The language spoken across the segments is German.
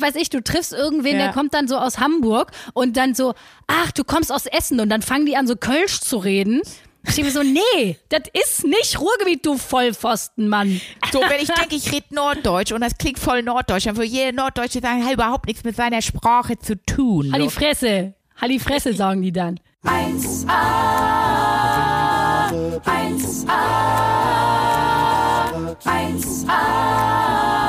was weiß ich, du triffst irgendwen, Ja. der kommt dann so aus Hamburg und dann so, ach, du kommst aus Essen und dann fangen die an so Kölsch zu reden. Ich denke mir so, nee, das ist nicht Ruhrgebiet, du Vollpfosten, Mann. So, wenn ich denke, ich rede Norddeutsch und das klingt voll Norddeutsch, dann würde jeder Norddeutsche sagen, hat überhaupt nichts mit seiner Sprache zu tun. Die Fresse. Die Fresse, sagen die dann. 1A, 1A, 1A, 1A,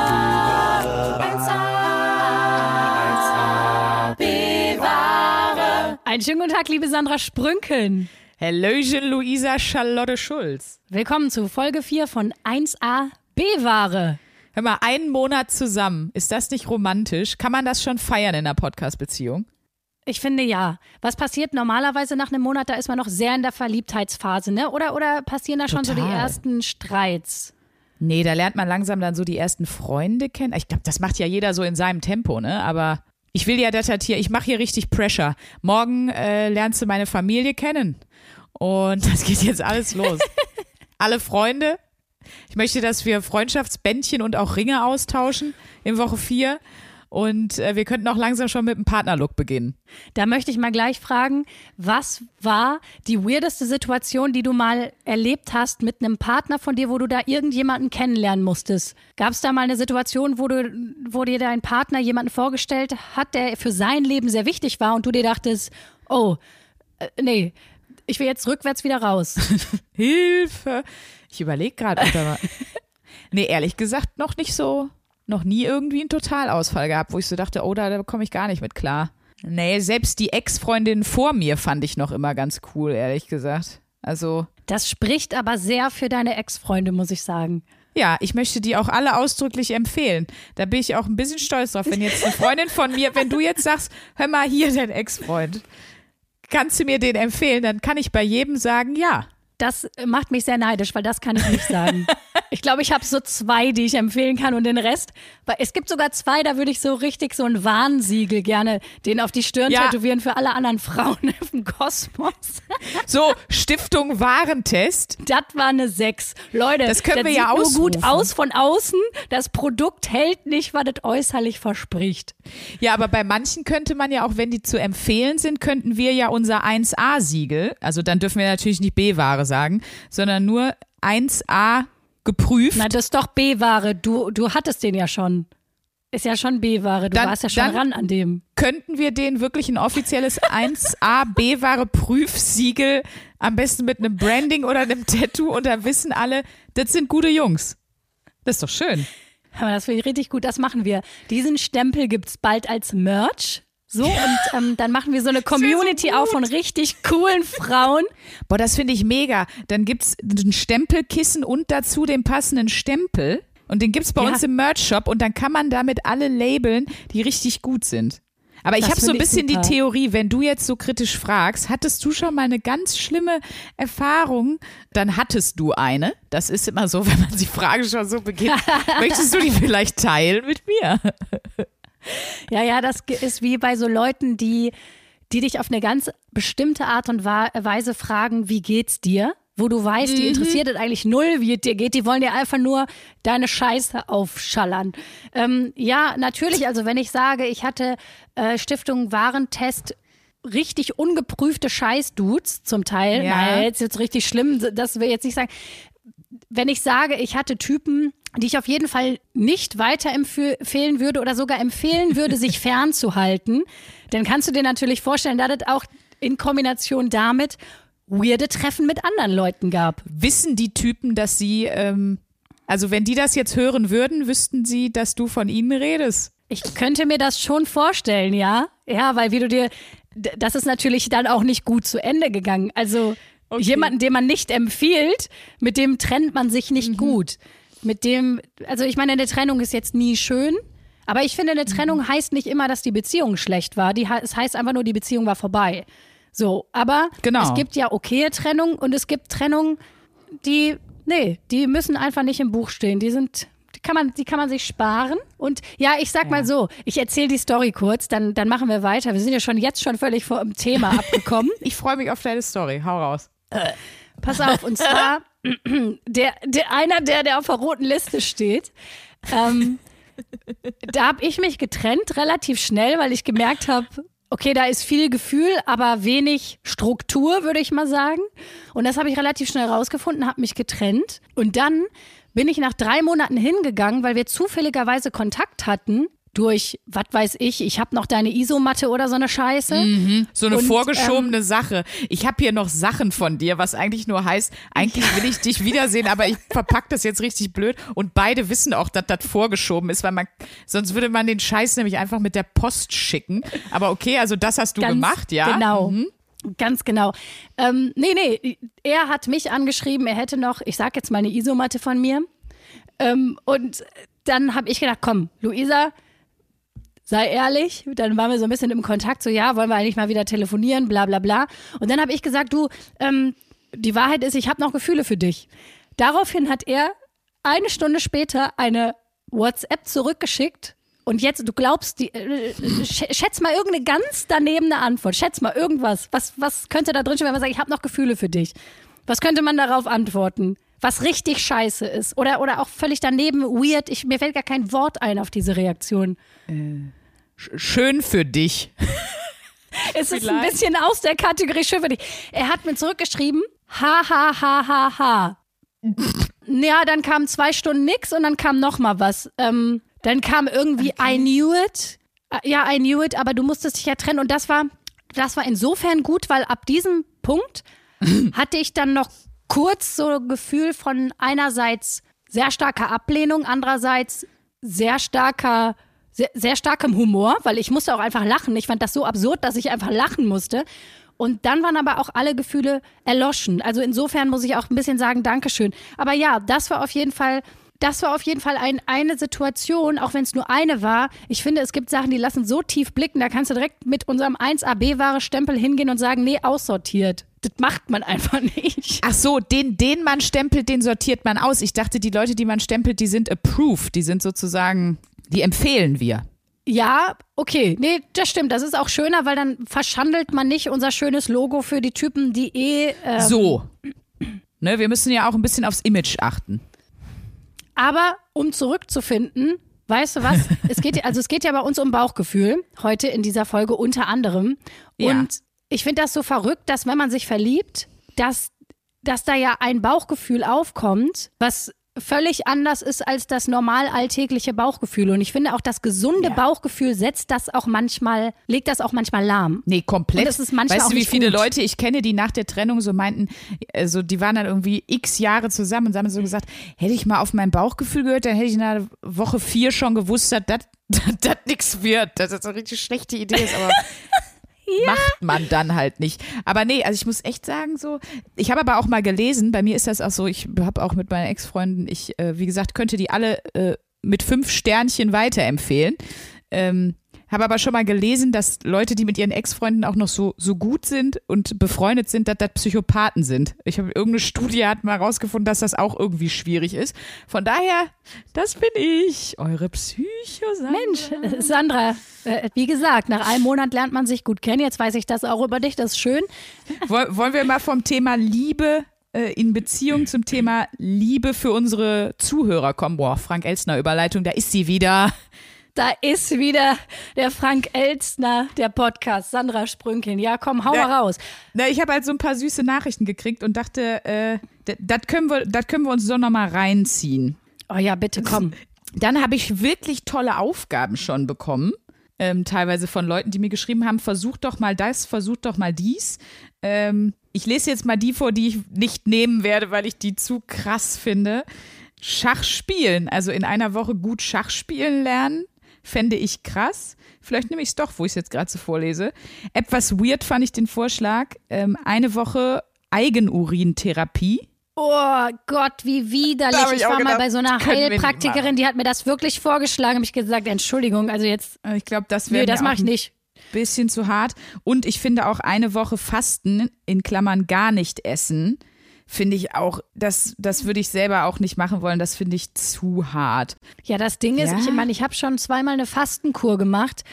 Einen schönen guten Tag, liebe Sandra Sprünken. Hallöchen, Luisa Charlotte Schulz. Willkommen zu Folge 4 von 1A B-Ware. Hör mal, einen Monat zusammen. Ist das nicht romantisch? Kann man das schon feiern in einer Podcast-Beziehung? Ich finde ja. Was passiert normalerweise nach einem Monat? Da ist man noch sehr in der Verliebtheitsphase, ne? Oder, oder passieren da schon so die Total. ersten Streits? Nee, da lernt man langsam dann so die ersten Freunde kennen. Ich glaube, das macht ja jeder so in seinem Tempo, ne? Aber ich will ja das hier, ich mache hier richtig Pressure. Morgen äh, lernst du meine Familie kennen. Und das geht jetzt alles los. Alle Freunde. Ich möchte, dass wir Freundschaftsbändchen und auch Ringe austauschen in Woche vier. Und äh, wir könnten auch langsam schon mit dem Partnerlook beginnen. Da möchte ich mal gleich fragen, was war die weirdeste Situation, die du mal erlebt hast mit einem Partner von dir, wo du da irgendjemanden kennenlernen musstest? Gab es da mal eine Situation, wo, du, wo dir dein Partner jemanden vorgestellt hat, der für sein Leben sehr wichtig war und du dir dachtest, oh, äh, nee, ich will jetzt rückwärts wieder raus. Hilfe! Ich überlege gerade, ob da nee, ehrlich gesagt, noch nicht so, noch nie irgendwie einen Totalausfall gehabt, wo ich so dachte, oh, da, da komme ich gar nicht mit klar. Nee, selbst die Ex-Freundin vor mir fand ich noch immer ganz cool, ehrlich gesagt. Also, Das spricht aber sehr für deine Ex-Freunde, muss ich sagen. ja, ich möchte die auch alle ausdrücklich empfehlen. Da bin ich auch ein bisschen stolz drauf, wenn jetzt eine Freundin von mir, wenn du jetzt sagst, hör mal hier, dein Ex-Freund, kannst du mir den empfehlen, dann kann ich bei jedem sagen, ja. Das macht mich sehr neidisch, weil das kann ich nicht sagen. Ich glaube, ich habe so zwei, die ich empfehlen kann und den Rest. Weil es gibt sogar zwei, da würde ich so richtig so ein Warnsiegel gerne den auf die Stirn Ja. tätowieren für alle anderen Frauen dem Kosmos. So, Stiftung Warentest. Das war eine Sechs. Leute, Das können das wir sieht ja nur gut ausrufen. aus von außen. Das Produkt hält nicht, was das äußerlich verspricht. Ja, aber bei manchen könnte man ja auch, wenn die zu empfehlen sind, könnten wir ja unser 1A-Siegel, also dann dürfen wir natürlich nicht B-Ware sagen, sondern nur 1A geprüft. Na, das ist doch B-Ware. Du, du hattest den ja schon. Ist ja schon B-Ware. Du Dann- warst ja schon dann- ran an dem. Könnten wir denen wirklich ein offizielles 1A B-Ware Prüfsiegel, am besten mit einem Branding oder einem Tattoo und da wissen alle, das sind gute Jungs. Das ist doch schön. Aber das finde ich richtig gut, das machen wir. Diesen Stempel gibt's bald als Merch. So, und ähm, dann machen wir so eine Community auf von richtig coolen Frauen. Boah, das finde ich mega. Dann gibt's ein Stempelkissen und dazu den passenden Stempel. Und den gibt's bei Ja. uns im Merch-Shop und dann kann man damit alle labeln, die richtig gut sind. Aber ich habe so ein bisschen die Theorie, wenn du jetzt so kritisch fragst, hattest du schon mal eine ganz schlimme Erfahrung, dann hattest du eine. Das ist immer so, wenn man die Frage schon so beginnt. Möchtest du die vielleicht teilen mit mir? Ja, ja, das ist wie bei so Leuten, die, die dich auf eine ganz bestimmte Art und Weise fragen, wie geht's dir? Wo du weißt, die interessiert es eigentlich null, wie es dir geht. Die wollen dir einfach nur deine Scheiße aufschallern. Ähm, ja, natürlich. Also wenn ich sage, ich hatte äh, Stiftung Warentest richtig ungeprüfte Scheißdudes zum Teil. Ja. Naja, jetzt jetzt richtig schlimm, das will ich jetzt nicht sagen. Wenn ich sage, ich hatte Typen, die ich auf jeden Fall nicht weiterempfehlen würde oder sogar empfehlen würde, sich fernzuhalten, dann kannst du dir natürlich vorstellen, dass es auch in Kombination damit weirde Treffen mit anderen Leuten gab. Wissen die Typen, dass sie, ähm, also wenn die das jetzt hören würden, wüssten sie, dass du von ihnen redest. Ich könnte mir das schon vorstellen, ja. Ja, weil wie du dir, das ist natürlich dann auch nicht gut zu Ende gegangen. Also Okay. jemanden, den man nicht empfiehlt, mit dem trennt man sich nicht gut. Mit dem, also ich meine, eine Trennung ist jetzt nie schön. Aber ich finde, eine Trennung heißt nicht immer, dass die Beziehung schlecht war. Die, es heißt einfach nur, die Beziehung war vorbei. So, aber Genau. es gibt ja okaye Trennung und es gibt Trennungen, die, nee, die müssen einfach nicht im Buch stehen. Die sind, die kann man, die kann man sich sparen. Und ja, ich sag mal so, ich erzähle die Story kurz, dann, dann machen wir weiter. Wir sind ja schon jetzt schon völlig vom Thema abgekommen. Ich freue mich auf deine Story. Hau raus. Pass auf, und zwar der, der einer, der, der auf der roten Liste steht, ähm, da habe ich mich getrennt relativ schnell, weil ich gemerkt habe, okay, da ist viel Gefühl, aber wenig Struktur, würde ich mal sagen. Und das habe ich relativ schnell rausgefunden, habe mich getrennt. Und dann bin ich nach drei Monaten hingegangen, weil wir zufälligerweise Kontakt hatten durch, was weiß ich, ich habe noch deine Isomatte oder so eine Scheiße. So eine Und, vorgeschobene Sache. Ich habe hier noch Sachen von dir, was eigentlich nur heißt, eigentlich will ich dich wiedersehen, aber ich verpack das jetzt richtig blöd. Und beide wissen auch, dass das vorgeschoben ist, weil man, sonst würde man den Scheiß nämlich einfach mit der Post schicken. Aber okay, also das hast du Ganz gemacht, ja? Genau. Mhm. Ganz genau. Ähm, nee, nee, er hat mich angeschrieben, er hätte noch, ich sag jetzt mal eine Isomatte von mir. Ähm, und dann habe ich gedacht, komm, Luisa, sei ehrlich. Dann waren wir so ein bisschen im Kontakt, so ja, wollen wir eigentlich mal wieder telefonieren, bla bla bla. Und dann habe ich gesagt, du, ähm, die Wahrheit ist, ich habe noch Gefühle für dich. Daraufhin hat er eine Stunde später eine WhatsApp zurückgeschickt. Und jetzt, du glaubst, die, äh, sch- schätz mal irgendeine ganz danebene Antwort. Schätz mal irgendwas. Was, was könnte da drin stehen, wenn man sagt, ich habe noch Gefühle für dich? Was könnte man darauf antworten? Was richtig scheiße ist. Oder, oder auch völlig daneben, weird. Ich, mir fällt gar kein Wort ein auf diese Reaktion. Schön für dich. Es ist ein Vielleicht. bisschen aus der Kategorie schön für dich. Er hat mir zurückgeschrieben, ha, ha, ha, ha, ha. Ja, dann kam zwei Stunden nix und dann kam noch mal was. Ähm, dann kam irgendwie I knew it. Äh, Ja, I knew it, aber du musstest dich ja trennen. Und das war, das war insofern gut, weil ab diesem Punkt hatte ich dann noch kurz so ein Gefühl von einerseits sehr starker Ablehnung, andererseits sehr starker, sehr, sehr starkem Humor, weil ich musste auch einfach lachen. Ich fand das so absurd, dass ich einfach lachen musste. Und dann waren aber auch alle Gefühle erloschen. Also insofern muss ich auch ein bisschen sagen, Dankeschön. Aber ja, das war auf jeden Fall, das war auf jeden Fall ein, eine Situation, auch wenn es nur eine war. Ich finde, es gibt Sachen, die lassen so tief blicken, da kannst du direkt mit unserem 1AB-Ware-Stempel hingehen und sagen, nee, aussortiert. Das macht man einfach nicht. Ach so, den, den man stempelt, den sortiert man aus. Ich dachte, die Leute, die man stempelt, die sind approved. Die sind sozusagen, die empfehlen wir. Ja, okay. Nee, das stimmt. Das ist auch schöner, weil dann verschandelt man nicht unser schönes Logo für die Typen, die eh. ähm, So. Ne, wir müssen ja auch ein bisschen aufs Image achten. Aber um zurückzufinden, weißt du was? es geht, also es geht ja bei uns um Bauchgefühl heute in dieser Folge unter anderem. Ja. Und ich finde das so verrückt, dass wenn man sich verliebt, dass, dass da ja ein Bauchgefühl aufkommt, was völlig anders ist als das normal alltägliche Bauchgefühl. Und ich finde auch das gesunde Ja. Bauchgefühl setzt das auch manchmal, legt das auch manchmal lahm. Nee, komplett. Und das ist manchmal weißt du, wie viele gut. Leute ich kenne, die nach der Trennung so meinten, also die waren dann irgendwie x Jahre zusammen und haben so gesagt, hätte ich mal auf mein Bauchgefühl gehört, dann hätte ich in der Woche vier schon gewusst, dass das das nichts wird. Dass das eine richtig schlechte Idee ist, aber macht man dann halt nicht. Aber nee, also ich muss echt sagen, so, ich habe aber auch mal gelesen, bei mir ist das auch so, ich habe auch mit meinen Ex-Freunden, ich, äh, wie gesagt, könnte die alle äh, mit fünf Sternchen weiterempfehlen. Ähm, habe aber schon mal gelesen, dass Leute, die mit ihren Ex-Freunden auch noch so, so gut sind und befreundet sind, dass das Psychopathen sind. Ich habe irgendeine Studie hat mal rausgefunden, dass das auch irgendwie schwierig ist. Von daher, das bin ich, eure Psycho. Mensch, Sandra, äh, wie gesagt, nach einem Monat lernt man sich gut kennen. Jetzt weiß ich das auch über dich, das ist schön. Woll- Wollen wir mal vom Thema Liebe äh, in Beziehung zum Thema Liebe für unsere Zuhörer kommen? Boah, Frank Elstner Überleitung, da ist sie wieder. Da ist wieder der Frank Elstner, der Podcast, Sandra Sprünkin. Ja, komm, hau mal raus. Na, ich habe halt so ein paar süße Nachrichten gekriegt und dachte, äh, das können wir, das können wir uns so nochmal reinziehen. Oh ja, bitte komm. Dann habe ich wirklich tolle Aufgaben schon bekommen. Ähm, teilweise von Leuten, die mir geschrieben haben, versucht doch mal das, versucht doch mal dies. Ähm, ich lese jetzt mal die vor, die ich nicht nehmen werde, weil ich die zu krass finde. Schach spielen, also in einer Woche gut Schach spielen lernen, fände ich krass. Vielleicht nehme ich es doch, wo ich es jetzt gerade so vorlese. Etwas weird fand ich den Vorschlag. Ähm, eine Woche Eigenurintherapie. Oh Gott, wie widerlich. Ich Ich auch war mal gedacht, bei so einer Heilpraktikerin, die hat mir das wirklich vorgeschlagen. Habe ich gesagt, Entschuldigung, also jetzt, Äh, Ich glaube, das wäre nee, das mache ich nicht. bisschen zu hart. Und ich finde auch eine Woche Fasten, in Klammern gar nicht essen, finde ich auch, das, das würde ich selber auch nicht machen wollen. Das finde ich zu hart. Ja, das Ding ist, Ja. ich meine, ich habe schon zweimal eine Fastenkur gemacht.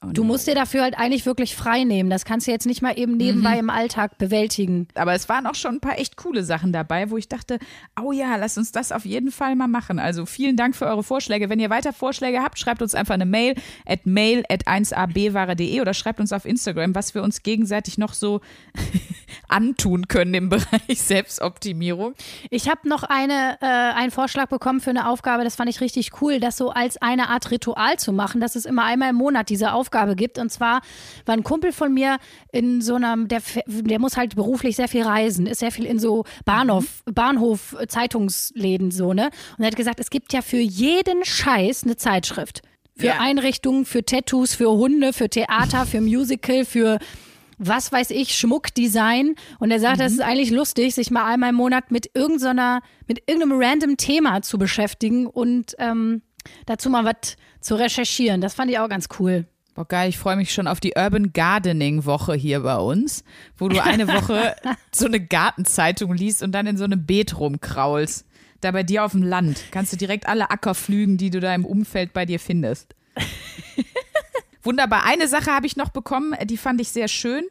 Du musst dir dafür halt eigentlich wirklich frei nehmen. Das kannst du jetzt nicht mal eben nebenbei im Alltag bewältigen. Aber es waren auch schon ein paar echt coole Sachen dabei, wo ich dachte, oh ja, lass uns das auf jeden Fall mal machen. Also vielen Dank für eure Vorschläge. Wenn ihr weiter Vorschläge habt, schreibt uns einfach eine Mail at mail at 1abware.de oder schreibt uns auf Instagram, was wir uns gegenseitig noch so antun können im Bereich Selbstoptimierung. Ich habe noch eine, äh, einen Vorschlag bekommen für eine Aufgabe, das fand ich richtig cool, das so als eine Art Ritual zu machen, dass es immer einmal im Monat diese Aufgabe gibt. Und zwar war ein Kumpel von mir in so einem, der, der muss halt beruflich sehr viel reisen, ist sehr viel in so Bahnhof, Bahnhof, äh, Zeitungsläden so, ne? Und er hat gesagt, es gibt ja für jeden Scheiß eine Zeitschrift. Für Ja. Einrichtungen, für Tattoos, für Hunde, für Theater, für Musical, für was weiß ich, Schmuckdesign. Und er sagt, das ist eigentlich lustig, sich mal einmal im Monat mit irgendeiner, mit irgendeinem random Thema zu beschäftigen und ähm, dazu mal was zu recherchieren. Das fand ich auch ganz cool. Boah, geil, ich freue mich schon auf die Urban Gardening Woche hier bei uns, wo du eine Woche so eine Gartenzeitung liest und dann in so einem Beet rumkraulst. Da bei dir auf dem Land kannst du direkt alle Acker pflügen, die du da im Umfeld bei dir findest. Wunderbar. Eine Sache habe ich noch bekommen, äh, die fand ich sehr schön.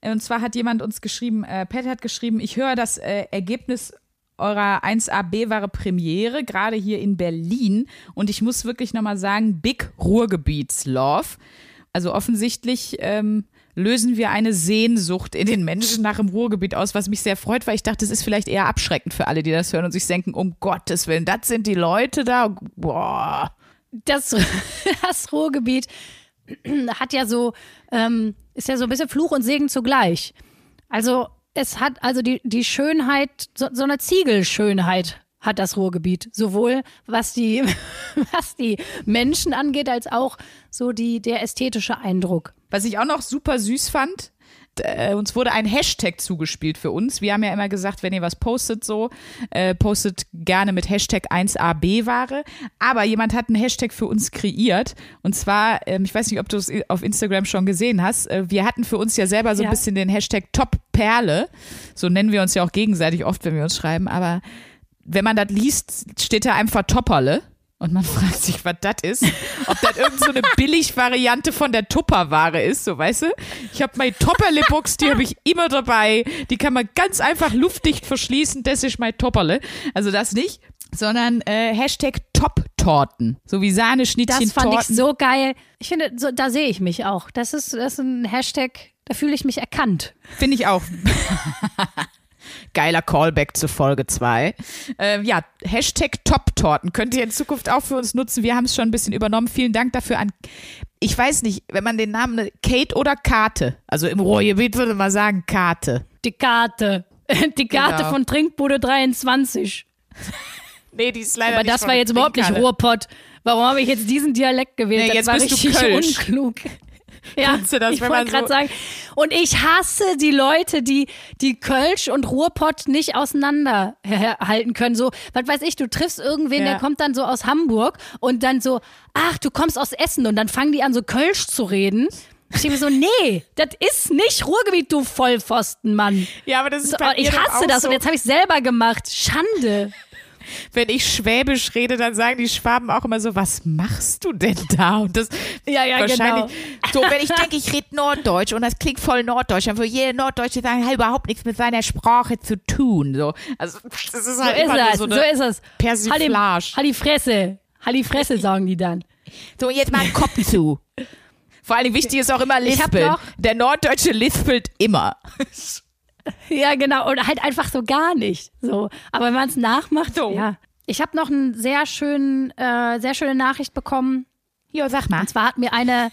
Äh, Und zwar hat jemand uns geschrieben, äh, Pat hat geschrieben, ich höre das äh, Ergebnis eurer 1AB-Ware Premiere, gerade hier in Berlin. Und ich muss wirklich nochmal sagen, Big Ruhrgebiets-Love. Also offensichtlich ähm, lösen wir eine Sehnsucht in den Menschen nach dem Ruhrgebiet aus, was mich sehr freut, weil ich dachte, es ist vielleicht eher abschreckend für alle, die das hören und sich denken, um Gottes Willen, das sind die Leute da. Boah. Das, das Ruhrgebiet hat ja so, ähm, ist ja so ein bisschen Fluch und Segen zugleich. Also es hat also die, die Schönheit, so, so eine Ziegelschönheit hat das Ruhrgebiet. Sowohl was die, was die Menschen angeht, als auch so die, der ästhetische Eindruck. Was ich auch noch super süß fand, äh, uns wurde ein Hashtag zugespielt für uns. Wir haben ja immer gesagt, wenn ihr was postet so, äh, postet gerne mit Hashtag 1AB-Ware. Aber jemand hat einen Hashtag für uns kreiert. Und zwar, ähm, ich weiß nicht, ob du es auf Instagram schon gesehen hast, äh, wir hatten für uns ja selber so ein Ja. bisschen den Hashtag Top-Perle. So nennen wir uns ja auch gegenseitig oft, wenn wir uns schreiben. Aber wenn man das liest, steht da einfach Topperle. Und man fragt sich, was das ist. Ob das irgend so eine Billig-Variante von der Tupperware ist, so weißt du? Ich habe meine Topperle-Box, die habe ich immer dabei. Die kann man ganz einfach luftdicht verschließen. Das ist mein Topperle. Also das nicht, sondern äh, Hashtag Top-Torten. So wie Sahneschnittchen Das fand ich Torten. so geil. Ich finde, so, da sehe ich mich auch. Das ist, das ist ein Hashtag, da fühle ich mich erkannt. Finde ich auch. Geiler Callback zu Folge 2. Ähm, ja, Hashtag Top-Torten könnt ihr in Zukunft auch für uns nutzen. Wir haben es schon ein bisschen übernommen. Vielen Dank dafür an, ich weiß nicht, wenn man den Namen, Kate oder Kate, also im Ruhrgebiet würde man sagen Kate. Die Karte. Die Karte Genau. von Trinkbude 23. Nee, die ist leider Aber das war jetzt überhaupt nicht. Ruhrpott. Warum habe ich jetzt diesen Dialekt gewählt? Nee, das jetzt war bist du richtig Kölsch. unklug. Ja, Kennst du das, ich wollte gerade so- sagen. Und ich hasse die Leute, die die Kölsch und Ruhrpott nicht auseinanderhalten können. So, was weiß ich, du triffst irgendwen, Ja. der kommt dann so aus Hamburg und dann so, ach, du kommst aus Essen und dann fangen die an, so Kölsch zu reden. Ich denke mir so, nee, das ist nicht Ruhrgebiet, du Vollpfosten, Mann. Ja, aber das ist So, ich hasse das so. und jetzt habe ich selber gemacht. Schande. Wenn ich Schwäbisch rede, dann sagen die Schwaben auch immer so, was machst du denn da? Und das Ja, ja, wahrscheinlich, genau. so, wenn ich denke, ich rede Norddeutsch und das klingt voll Norddeutsch, dann würde jeder Norddeutsche sagen, hat überhaupt nichts mit seiner Sprache zu tun. So, also, das ist So halt ist immer es, so so, eine ist es. Persiflage. Die Fresse. Die Fresse, sagen die dann. So, jetzt mal Kopf zu. Vor allem wichtig ist auch immer Lispeln. Der Norddeutsche lispelt immer. Ja, genau. Oder halt einfach so gar nicht. So. Aber wenn man es nachmacht, So. ja. Ich habe noch eine sehr, schön, äh, sehr schöne Nachricht bekommen. Ja, sag mal. Und zwar hat mir eine,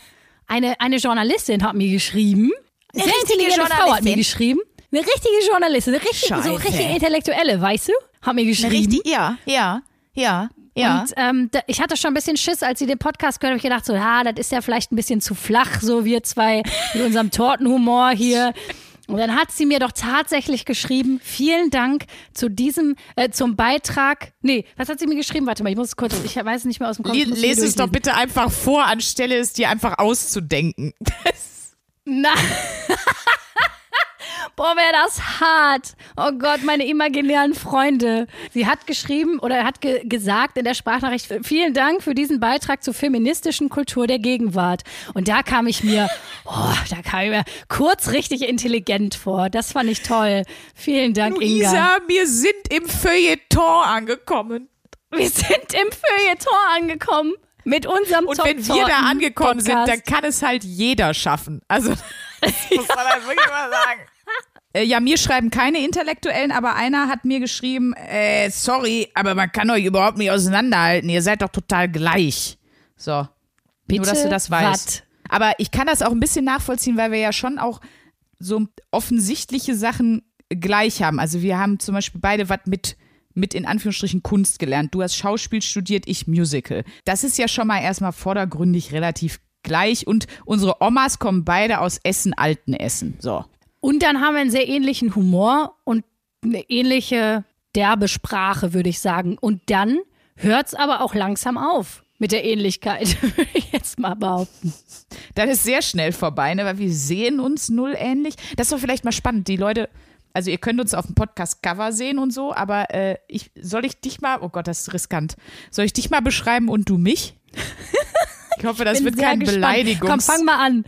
eine, eine Journalistin hat mir geschrieben. Eine sehr richtige Frau hat mir geschrieben. Eine richtige Journalistin, eine richtig, so richtig intellektuelle, weißt du? Hat mir geschrieben. Richtig, ja, ja, ja, ja. Und ähm, da, ich hatte schon ein bisschen Schiss, als sie den Podcast gehört habe, ich gedacht so, ja, das ist ja vielleicht ein bisschen zu flach, so wir zwei mit unserem Tortenhumor hier. Und dann hat sie mir doch tatsächlich geschrieben, vielen Dank zu diesem, äh, zum Beitrag. Nee, was hat sie mir geschrieben? Warte mal, ich muss kurz, ich weiß nicht mehr aus dem Kopf. Lese es doch bitte einfach vor, anstelle es dir einfach auszudenken. Na. Boah, wäre das hart. Oh Gott, meine imaginären Freunde. Sie hat geschrieben oder hat ge gesagt in der Sprachnachricht, vielen Dank für diesen Beitrag zur feministischen Kultur der Gegenwart. Und da kam ich mir, oh, da kam ich mir kurz richtig intelligent vor. Das fand ich toll. Vielen Dank, Inga. Luisa, wir sind im Feuilleton angekommen. Wir sind im Feuilleton angekommen. Mit unserem Und wenn wir da angekommen sind, dann kann es halt jeder schaffen. Also, das muss man halt wirklich mal sagen. Äh, Ja, mir schreiben keine Intellektuellen, aber einer hat mir geschrieben, äh, sorry, aber man kann euch überhaupt nicht auseinanderhalten. Ihr seid doch total gleich. So. Nur, dass du das weißt. wat? Aber ich kann das auch ein bisschen nachvollziehen, weil wir ja schon auch so offensichtliche Sachen gleich haben. Also wir haben zum Beispiel beide was mit, mit in Anführungsstrichen Kunst gelernt. Du hast Schauspiel studiert, ich Musical. Das ist ja schon mal erstmal vordergründig relativ gleich und unsere Omas kommen beide aus Essen, alten Essen. So. Und dann haben wir einen sehr ähnlichen Humor und eine ähnliche derbe Sprache, würde ich sagen. Und dann hört es aber auch langsam auf mit der Ähnlichkeit, würde ich jetzt mal behaupten. Dann ist sehr schnell vorbei, ne? weil wir sehen uns null ähnlich. Das doch vielleicht mal spannend. Die Leute, also ihr könnt uns auf dem Podcast-Cover sehen und so, aber äh, ich, soll ich dich mal, oh Gott, das ist riskant. Soll ich dich mal beschreiben und du mich? Ich hoffe, das Bin wird sehr kein gespannt. Beleidigungs... Komm, fang mal an.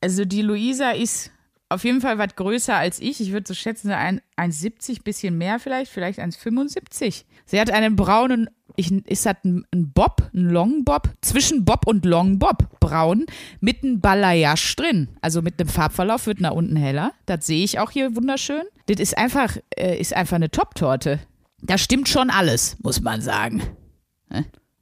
Also die Luisa ist auf jeden Fall was größer als ich. Ich würde so schätzen, so ein 1,70, bisschen mehr vielleicht, vielleicht 1,75. Sie hat einen braunen, ich, ist das ein, ein Bob, ein Long Bob? Zwischen Bob und Long Bob, braun, mit einem Balayage drin. Also mit einem Farbverlauf wird nach unten heller. Das sehe ich auch hier wunderschön. Das ist einfach, äh, ist einfach eine Top-Torte. Da stimmt schon alles, muss man sagen.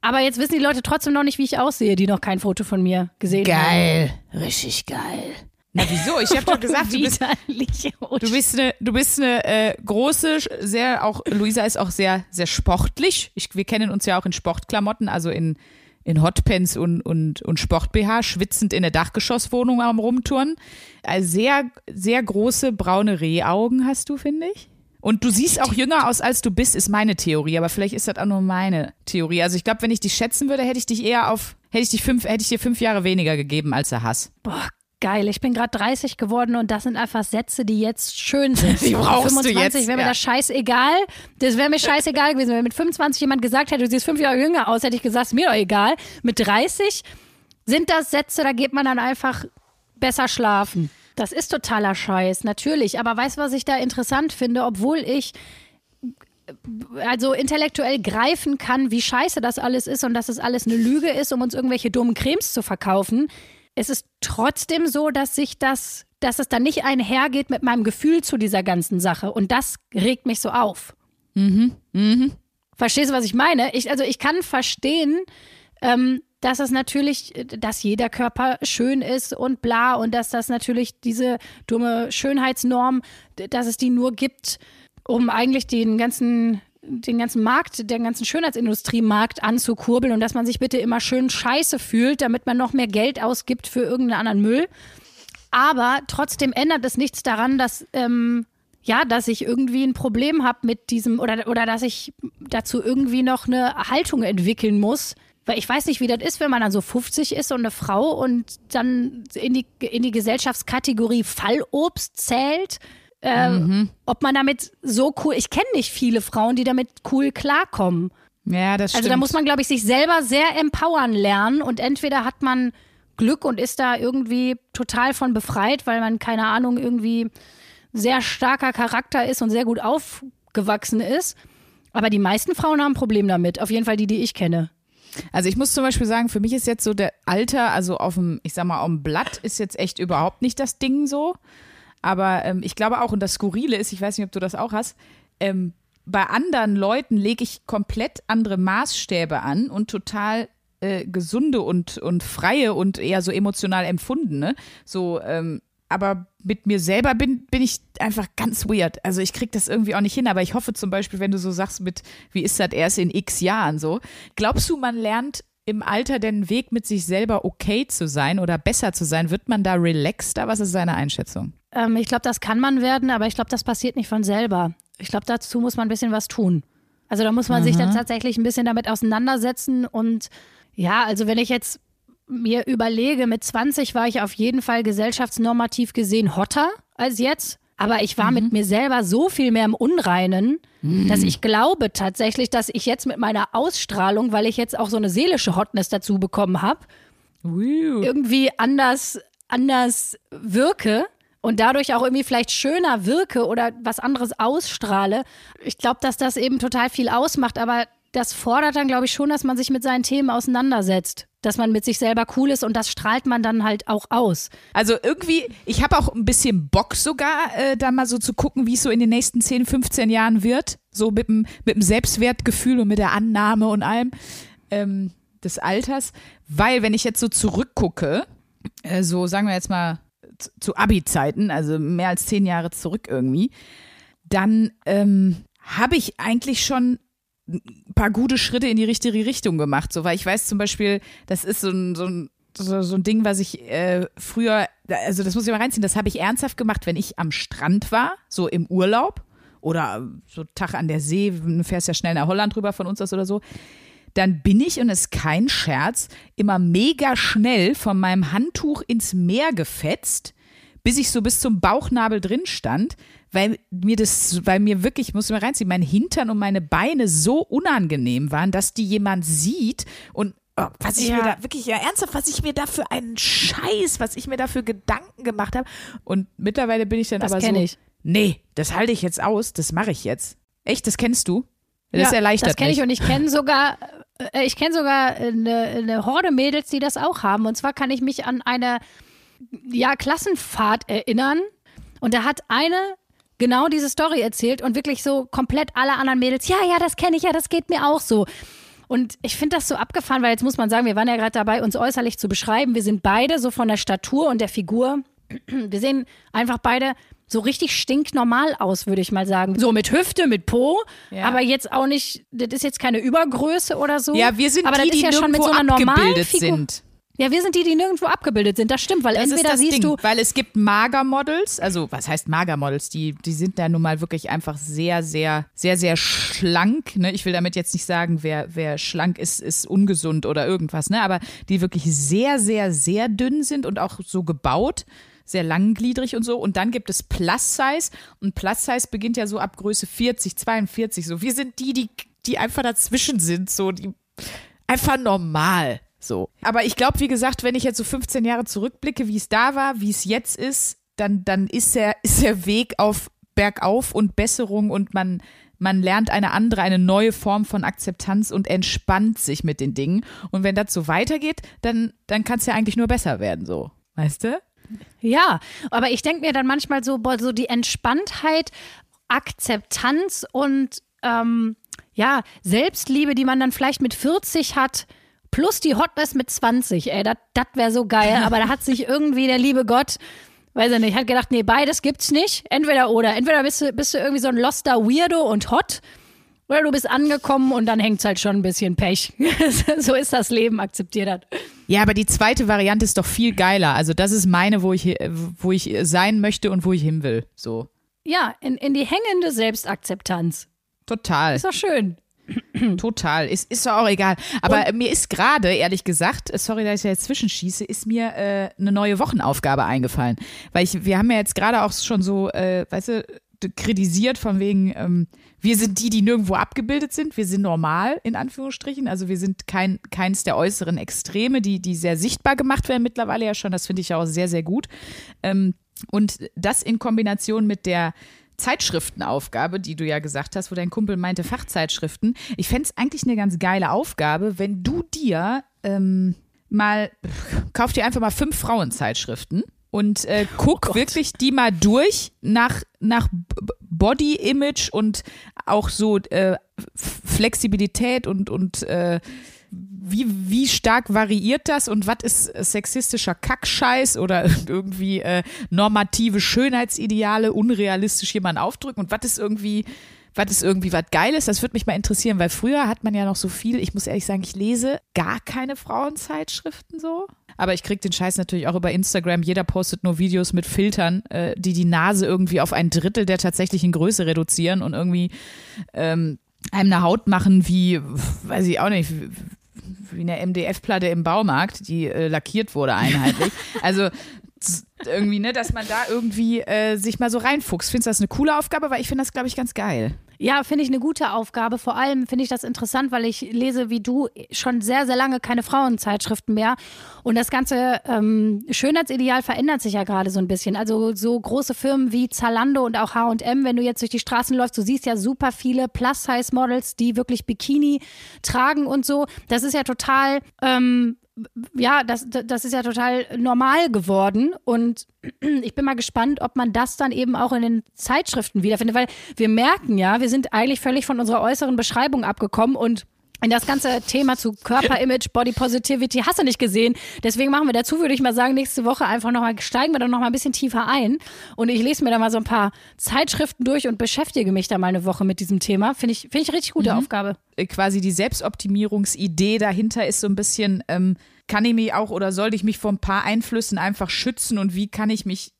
Aber jetzt wissen die Leute trotzdem noch nicht, wie ich aussehe, die noch kein Foto von mir gesehen haben. Geil, richtig geil. Na wieso? Ich habe doch gesagt, du bist Widerlich. Du bist eine, du bist eine äh, große, sehr auch Luisa ist auch sehr, sehr sportlich. Ich, wir kennen uns ja auch in Sportklamotten, also in, in Hotpants und, und, und Sport-BH, schwitzend in der Dachgeschosswohnung am Rumtouren. Also sehr, sehr große braune Rehaugen hast du, finde ich. Und du siehst auch jünger aus, als du bist, ist meine Theorie. Aber vielleicht ist das auch nur meine Theorie. Also ich glaube, wenn ich dich schätzen würde, hätte ich dich eher auf, hätte ich dich fünf, hätte ich dir fünf Jahre weniger gegeben, als er Hass. Boah, geil. Ich bin gerade 30 geworden und das sind einfach Sätze, die jetzt schön sind. Die brauchst du 25 jetzt, wäre mir ja. das scheißegal. Das wäre mir scheißegal gewesen. Wenn mit 25 jemand gesagt hätte, du siehst fünf Jahre jünger aus, hätte ich gesagt, ist mir doch egal. Mit 30 sind das Sätze, da geht man dann einfach besser schlafen. Das ist totaler Scheiß, natürlich. Aber weißt du, was ich da interessant finde? Obwohl ich also intellektuell greifen kann, wie scheiße das alles ist und dass es alles eine Lüge ist, um uns irgendwelche dummen Cremes zu verkaufen. Es ist trotzdem so, dass sich das, dass es dann nicht einhergeht mit meinem Gefühl zu dieser ganzen Sache. Und das regt mich so auf. Verstehst du, was ich meine? Ich, also ich kann verstehen, ähm, dass es natürlich, dass jeder Körper schön ist und bla und dass das natürlich diese dumme Schönheitsnorm, dass es die nur gibt, um eigentlich den ganzen den ganzen Markt, den ganzen Schönheitsindustriemarkt anzukurbeln und dass man sich bitte immer schön scheiße fühlt, damit man noch mehr Geld ausgibt für irgendeinen anderen Müll. Aber trotzdem ändert es nichts daran, dass ähm, ja, dass ich irgendwie ein Problem habe mit diesem oder oder dass ich dazu irgendwie noch eine Haltung entwickeln muss. Weil ich weiß nicht, wie das ist, wenn man dann so 50 ist und eine Frau und dann in die, in die Gesellschaftskategorie Fallobst zählt. Ähm, Ob man damit so cool, ich kenne nicht viele Frauen, die damit cool klarkommen. Ja, das stimmt. Also da muss man, glaube ich, sich selber sehr empowern lernen und entweder hat man Glück und ist da irgendwie total von befreit, weil man, keine Ahnung, irgendwie sehr starker Charakter ist und sehr gut aufgewachsen ist. Aber die meisten Frauen haben ein Problem damit. Auf jeden Fall die, die ich kenne. Also ich muss zum Beispiel sagen, für mich ist jetzt so der Alter, also auf dem, ich sag mal, auf dem Blatt ist jetzt echt überhaupt nicht das Ding so. Aber ähm, ich glaube auch, und das Skurrile ist, ich weiß nicht, ob du das auch hast, ähm, bei anderen Leuten lege ich komplett andere Maßstäbe an und total äh, gesunde und, und freie und eher so emotional empfundene. So, ähm, aber mit mir selber bin, bin ich einfach ganz weird. Also ich krieg das irgendwie auch nicht hin, aber ich hoffe zum Beispiel, wenn du so sagst mit, wie ist das erst in x Jahren so, glaubst du, man lernt im Alter den Weg mit sich selber okay zu sein oder besser zu sein? Wird man da relaxter? Was ist deine Einschätzung? Ähm, ich glaube, das kann man werden, aber ich glaube, das passiert nicht von selber. Ich glaube, dazu muss man ein bisschen was tun. Also da muss man sich dann tatsächlich ein bisschen damit auseinandersetzen und ja, also wenn ich jetzt mir überlege, mit 20 war ich auf jeden Fall gesellschaftsnormativ gesehen hotter als jetzt. Aber ich war mit mir selber so viel mehr im Unreinen, dass ich glaube tatsächlich, dass ich jetzt mit meiner Ausstrahlung, weil ich jetzt auch so eine seelische Hotness dazu bekommen habe, irgendwie anders, anders wirke und dadurch auch irgendwie vielleicht schöner wirke oder was anderes ausstrahle. Ich glaube, dass das eben total viel ausmacht, aber das fordert dann, glaube ich, schon, dass man sich mit seinen Themen auseinandersetzt. Dass man mit sich selber cool ist und das strahlt man dann halt auch aus. Also irgendwie, ich habe auch ein bisschen Bock sogar, äh, da mal so zu gucken, wie es so in den nächsten 10, 15 Jahren wird. So mit dem, mit dem Selbstwertgefühl und mit der Annahme und allem ähm, des Alters. Weil, wenn ich jetzt so zurückgucke, äh, so sagen wir jetzt mal zu, Abi-Zeiten, also mehr als zehn Jahre zurück irgendwie, dann ähm, habe ich eigentlich schon ein paar gute Schritte in die richtige Richtung gemacht. So, weil ich weiß zum Beispiel, das ist so ein, so ein, so, so ein Ding, was ich äh, früher, also das muss ich mal reinziehen, das habe ich ernsthaft gemacht, wenn ich am Strand war, so im Urlaub oder so Tag an der See, du fährst ja schnell nach Holland rüber von uns aus oder so. Dann bin ich, und es ist kein Scherz, immer mega schnell von meinem Handtuch ins Meer gefetzt, bis ich so bis zum Bauchnabel drin stand, weil mir das, weil mir wirklich, ich muss mal reinziehen, mein Hintern und meine Beine so unangenehm waren, dass die jemand sieht und oh, was ich Ja. mir da wirklich ja ernsthaft, was ich mir da für einen Scheiß, was ich mir da für Gedanken gemacht habe. Und mittlerweile bin ich dann Das aber so, ich. nee, das halte ich jetzt aus, das mache ich jetzt. Echt, das kennst du? Das erleichtert Das kenne ich und ich kenne sogar, äh, ich kenne sogar eine, eine Horde Mädels, die das auch haben. Und zwar kann ich mich an eine ja, Klassenfahrt erinnern. Und da hat eine genau diese Story erzählt und wirklich so komplett alle anderen Mädels, ja, ja, das kenne ich, ja, das geht mir auch so. Und ich finde das so abgefahren, weil jetzt muss man sagen, wir waren ja gerade dabei, uns äußerlich zu beschreiben. Wir sind beide so von der Statur und der Figur. Wir sehen einfach beide so richtig stinknormal aus, würde ich mal sagen. So mit Hüfte, mit Po, Ja. aber jetzt auch nicht, das ist jetzt keine Übergröße oder so. ja, wir sind aber die, das ist die ja schon mit so einer abgebildet sind. Ja, wir sind die, die nirgendwo abgebildet sind. Das stimmt, weil Das entweder siehst Ding, du, weil es gibt Magermodels, also was heißt Magermodels? Die, die sind da nun mal wirklich einfach sehr, sehr, sehr, sehr schlank. Ne? Ich will damit jetzt nicht sagen, wer, wer schlank ist, ist ungesund oder irgendwas, ne? aber die wirklich sehr, sehr, sehr dünn sind und auch so gebaut. Sehr langgliedrig und so. Und dann gibt es Plus Size. Und Plus Size beginnt ja so ab Größe 40, 42. So, wir sind die, die, die einfach dazwischen sind. So, die einfach normal. So. Aber ich glaube, wie gesagt, wenn ich jetzt so 15 Jahre zurückblicke, wie es da war, wie es jetzt ist, dann, dann ist, der, ist der Weg auf bergauf und Besserung und man, man lernt eine andere, eine neue Form von Akzeptanz und entspannt sich mit den Dingen. Und wenn das so weitergeht, dann, dann kann es ja eigentlich nur besser werden, so. Weißt du? Ja, aber ich denke mir dann manchmal so, boah, so die Entspanntheit, Akzeptanz und ähm, ja, Selbstliebe, die man dann vielleicht mit 40 hat, plus die Hotness mit 20, ey, das wäre so geil. Aber da hat sich irgendwie der liebe Gott, weiß ich nicht, hat gedacht, nee, beides gibt's nicht. Entweder oder. Entweder bist du, bist du irgendwie so ein loster Weirdo und hot. Oder du bist angekommen und dann hängt's halt schon ein bisschen Pech. so ist das Leben, akzeptiert das. Ja, aber die zweite Variante ist doch viel geiler. Also das ist meine, wo ich, wo ich sein möchte und wo ich hin will. So. Ja, in, in die hängende Selbstakzeptanz. Total. Ist doch schön. Total. Ist, ist doch auch egal. Aber äh, mir ist gerade, ehrlich gesagt, sorry, dass ich da jetzt zwischenschieße, ist mir äh, eine neue Wochenaufgabe eingefallen. Weil ich, wir haben ja jetzt gerade auch schon so, äh, weißt du, kritisiert von wegen, ähm, wir sind die, die nirgendwo abgebildet sind. Wir sind normal, in Anführungsstrichen. Also wir sind kein, keins der äußeren Extreme, die, die sehr sichtbar gemacht werden mittlerweile ja schon. Das finde ich ja auch sehr, sehr gut. Ähm, und das in Kombination mit der Zeitschriftenaufgabe, die du ja gesagt hast, wo dein Kumpel meinte, Fachzeitschriften. Ich fände es eigentlich eine ganz geile Aufgabe, wenn du dir ähm, mal, kauf dir einfach mal fünf Frauenzeitschriften und äh, guck wirklich die mal durch nach, nach Body Image und auch so äh, Flexibilität und, und äh, wie, wie stark variiert das und was ist sexistischer Kackscheiß oder irgendwie äh, normative Schönheitsideale unrealistisch jemand aufdrücken und was ist irgendwie was ist irgendwie was Geiles, das würde mich mal interessieren, weil früher hat man ja noch so viel, ich muss ehrlich sagen, ich lese gar keine Frauenzeitschriften so. Aber ich krieg den Scheiß natürlich auch über Instagram. Jeder postet nur Videos mit Filtern, äh, die die Nase irgendwie auf ein Drittel der tatsächlichen Größe reduzieren und irgendwie ähm, einem eine Haut machen wie, weiß ich auch nicht, wie eine MDF-Platte im Baumarkt, die äh, lackiert wurde einheitlich. Also irgendwie, ne, dass man da irgendwie äh, sich mal so reinfuchst. Findest du das eine coole Aufgabe? Weil ich finde das, glaube ich, ganz geil. Ja, finde ich eine gute Aufgabe. Vor allem finde ich das interessant, weil ich lese wie du schon sehr, sehr lange keine Frauenzeitschriften mehr. Und das ganze ähm, Schönheitsideal verändert sich ja gerade so ein bisschen. Also so große Firmen wie Zalando und auch H&M, wenn du jetzt durch die Straßen läufst, du siehst ja super viele Plus-Size-Models, die wirklich Bikini tragen und so. Das ist ja total ähm, ja, das, das ist ja total normal geworden. Und ich bin mal gespannt, ob man das dann eben auch in den Zeitschriften wiederfindet, weil wir merken ja, wir sind eigentlich völlig von unserer äußeren Beschreibung abgekommen und in das ganze Thema zu Körperimage, Body Positivity hast du nicht gesehen. Deswegen machen wir dazu, würde ich mal sagen, nächste Woche einfach nochmal, steigen wir dann nochmal ein bisschen tiefer ein. Und ich lese mir da mal so ein paar Zeitschriften durch und beschäftige mich da mal eine Woche mit diesem Thema. Finde ich, finde ich richtig gute mhm. Aufgabe. Äh, quasi die Selbstoptimierungsidee dahinter ist so ein bisschen, ähm, kann ich mich auch oder sollte ich mich vor ein paar Einflüssen einfach schützen und wie kann ich mich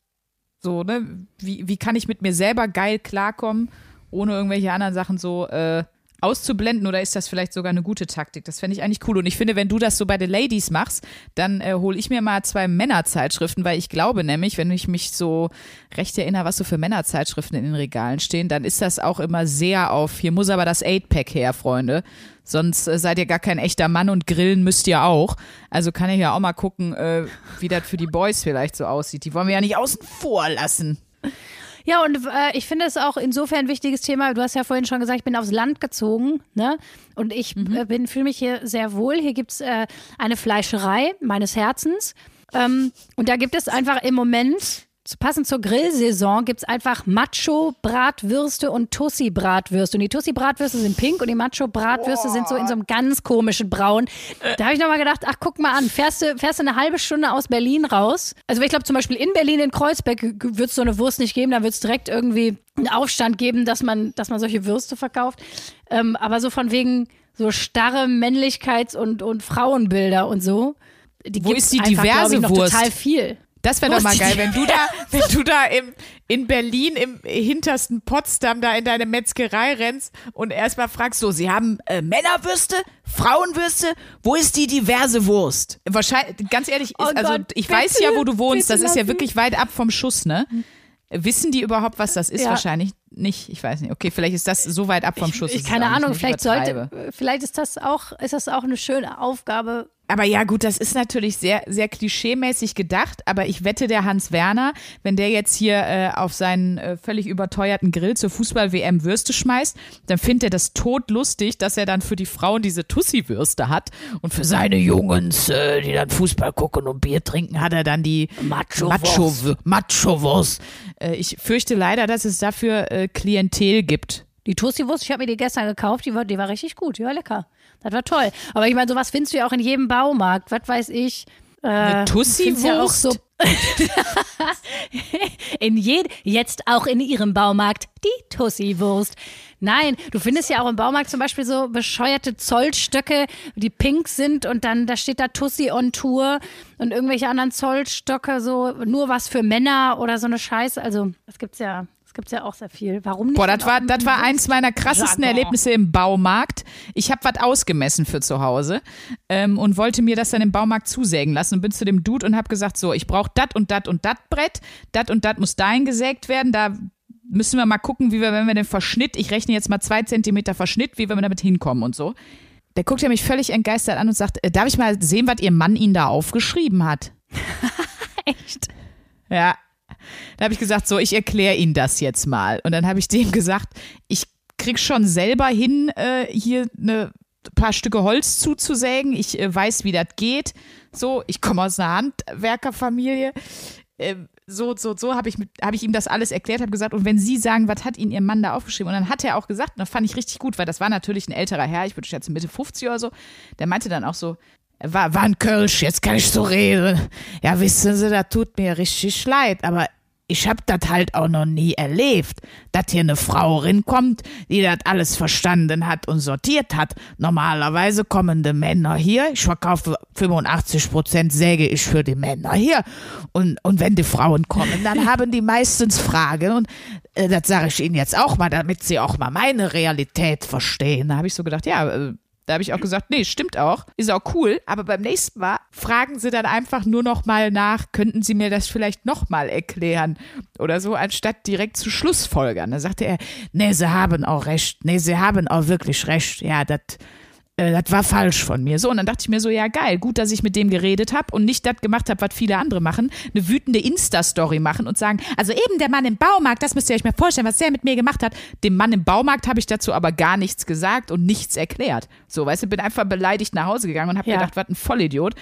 so, ne, wie, wie kann ich mit mir selber geil klarkommen, ohne irgendwelche anderen Sachen so, äh, auszublenden oder ist das vielleicht sogar eine gute Taktik? Das fände ich eigentlich cool. Und ich finde, wenn du das so bei den Ladies machst, dann äh, hole ich mir mal zwei Männerzeitschriften, weil ich glaube nämlich, wenn ich mich so recht erinnere, was so für Männerzeitschriften in den Regalen stehen, dann ist das auch immer sehr auf, hier muss aber das Eight-Pack her, Freunde. Sonst äh, seid ihr gar kein echter Mann und grillen müsst ihr auch. Also kann ich ja auch mal gucken, äh, wie das für die Boys vielleicht so aussieht. Die wollen wir ja nicht außen vor lassen. Ja, und äh, ich finde es auch insofern ein wichtiges Thema. Du hast ja vorhin schon gesagt, ich bin aufs Land gezogen, ne? Und ich mhm. äh, bin fühle mich hier sehr wohl. Hier gibt es äh, eine Fleischerei meines Herzens. Ähm, und da gibt es einfach im Moment passend zur Grillsaison gibt es einfach Macho-Bratwürste und Tussi-Bratwürste. Und die Tussi-Bratwürste sind pink und die Macho-Bratwürste sind so in so einem ganz komischen Braun. Da habe ich nochmal gedacht, ach, guck mal an, fährst du, fährst du eine halbe Stunde aus Berlin raus? Also ich glaube zum Beispiel in Berlin, in Kreuzberg, wird es so eine Wurst nicht geben, da wird es direkt irgendwie einen Aufstand geben, dass man, dass man solche Würste verkauft. Ähm, aber so von wegen so starre Männlichkeits- und, und Frauenbilder und so. Die Wo ist die einfach, diverse ich, noch Wurst? total viel. Das wäre doch mal geil, wenn du da, wenn du da im, in Berlin im hintersten Potsdam da in deine Metzgerei rennst und erstmal fragst, so, sie haben äh, Männerwürste, Frauenwürste, wo ist die diverse Wurst? Wahrscheinlich, ganz ehrlich, ist, oh also Gott, ich bitte, weiß ja, wo du wohnst, das ist ja wirklich weit ab vom Schuss, ne? Wissen die überhaupt, was das ist? Ja. Wahrscheinlich nicht. Ich weiß nicht. Okay, vielleicht ist das so weit ab vom Schuss. Ich, keine Ahnung, vielleicht sollte, vielleicht ist das auch, ist das auch eine schöne Aufgabe, aber ja, gut, das ist natürlich sehr, sehr klischeemäßig gedacht, aber ich wette, der Hans Werner, wenn der jetzt hier äh, auf seinen äh, völlig überteuerten Grill zur Fußball-WM Würste schmeißt, dann findet er das totlustig, dass er dann für die Frauen diese Tussi-Würste hat und für seine Jungs, äh, die dann Fußball gucken und Bier trinken, hat er dann die Macho-Wurst. Macho äh, ich fürchte leider, dass es dafür äh, Klientel gibt. Die Tussi-Wurst, ich habe mir die gestern gekauft, die war, die war richtig gut, die war lecker. Das war toll. Aber ich meine, sowas findest du ja auch in jedem Baumarkt. Was weiß ich. Äh, Eine Tussi-Wurst? Ja so in jed jetzt auch in ihrem Baumarkt die Tussi-Wurst. Nein, du findest ja auch im Baumarkt zum Beispiel so bescheuerte Zollstöcke, die pink sind und dann da steht da Tussi on Tour und irgendwelche anderen Zollstöcke, so nur was für Männer oder so eine Scheiße. Also, das gibt's ja das gibt es ja auch sehr viel. Warum nicht? Boah, das war, das war eins meiner krassesten Jargon. Erlebnisse im Baumarkt. Ich habe was ausgemessen für zu Hause ähm, und wollte mir das dann im Baumarkt zusägen lassen und bin zu dem Dude und habe gesagt, so, ich brauche dat und dat und dat Brett, dat und dat muss dahin gesägt werden, da müssen wir mal gucken, wie wir, wenn wir den Verschnitt, ich rechne jetzt mal zwei Zentimeter Verschnitt, wie wir damit hinkommen und so. Der guckt ja mich völlig entgeistert an und sagt, äh, darf ich mal sehen, was ihr Mann Ihnen da aufgeschrieben hat? Echt? Ja, da habe ich gesagt, so, ich erkläre Ihnen das jetzt mal. Und dann habe ich dem gesagt, ich krieg schon selber hin, äh, hier eine paar Stücke Holz zuzusägen. Ich äh, weiß, wie das geht. So, ich komme aus einer Handwerkerfamilie. Äh, so, so, so habe ich, hab ich ihm das alles erklärt, habe gesagt, und wenn Sie sagen, was hat Ihnen Ihr Mann da aufgeschrieben? Und dann hat er auch gesagt, und das fand ich richtig gut, weil das war natürlich ein älterer Herr, ich würde schätzen Mitte 50 oder so, der meinte dann auch so, war, war ein Kölsch, jetzt kann ich so reden. Ja, wissen Sie, das tut mir richtig leid, aber ich hab das halt auch noch nie erlebt, dass hier eine Frau rinkommt, die das alles verstanden hat und sortiert hat. Normalerweise kommen die Männer hier, ich verkaufe 85 Prozent säge ich für die Männer hier. Und, und wenn die Frauen kommen, dann haben die meistens Fragen und äh, das sage ich Ihnen jetzt auch mal, damit Sie auch mal meine Realität verstehen. Da habe ich so gedacht, ja, äh, Da habe ich auch gesagt, nee, stimmt auch, ist auch cool, aber beim nächsten Mal fragen sie dann einfach nur noch mal nach, könnten sie mir das vielleicht noch mal erklären? Oder so, anstatt direkt zu Schlussfolgern. Da sagte er, nee, sie haben auch recht, nee, sie haben auch wirklich recht, ja, das äh, das war falsch von mir. So, und dann dachte ich mir so, ja geil, gut, dass ich mit dem geredet habe und nicht das gemacht habe, was viele andere machen, eine wütende Insta-Story machen und sagen, also eben der Mann im Baumarkt, das müsst ihr euch mal vorstellen, was der mit mir gemacht hat. Dem Mann im Baumarkt habe ich dazu aber gar nichts gesagt und nichts erklärt. So, weißt du, bin einfach beleidigt nach Hause gegangen und habe Ja. gedacht, was ein Vollidiot.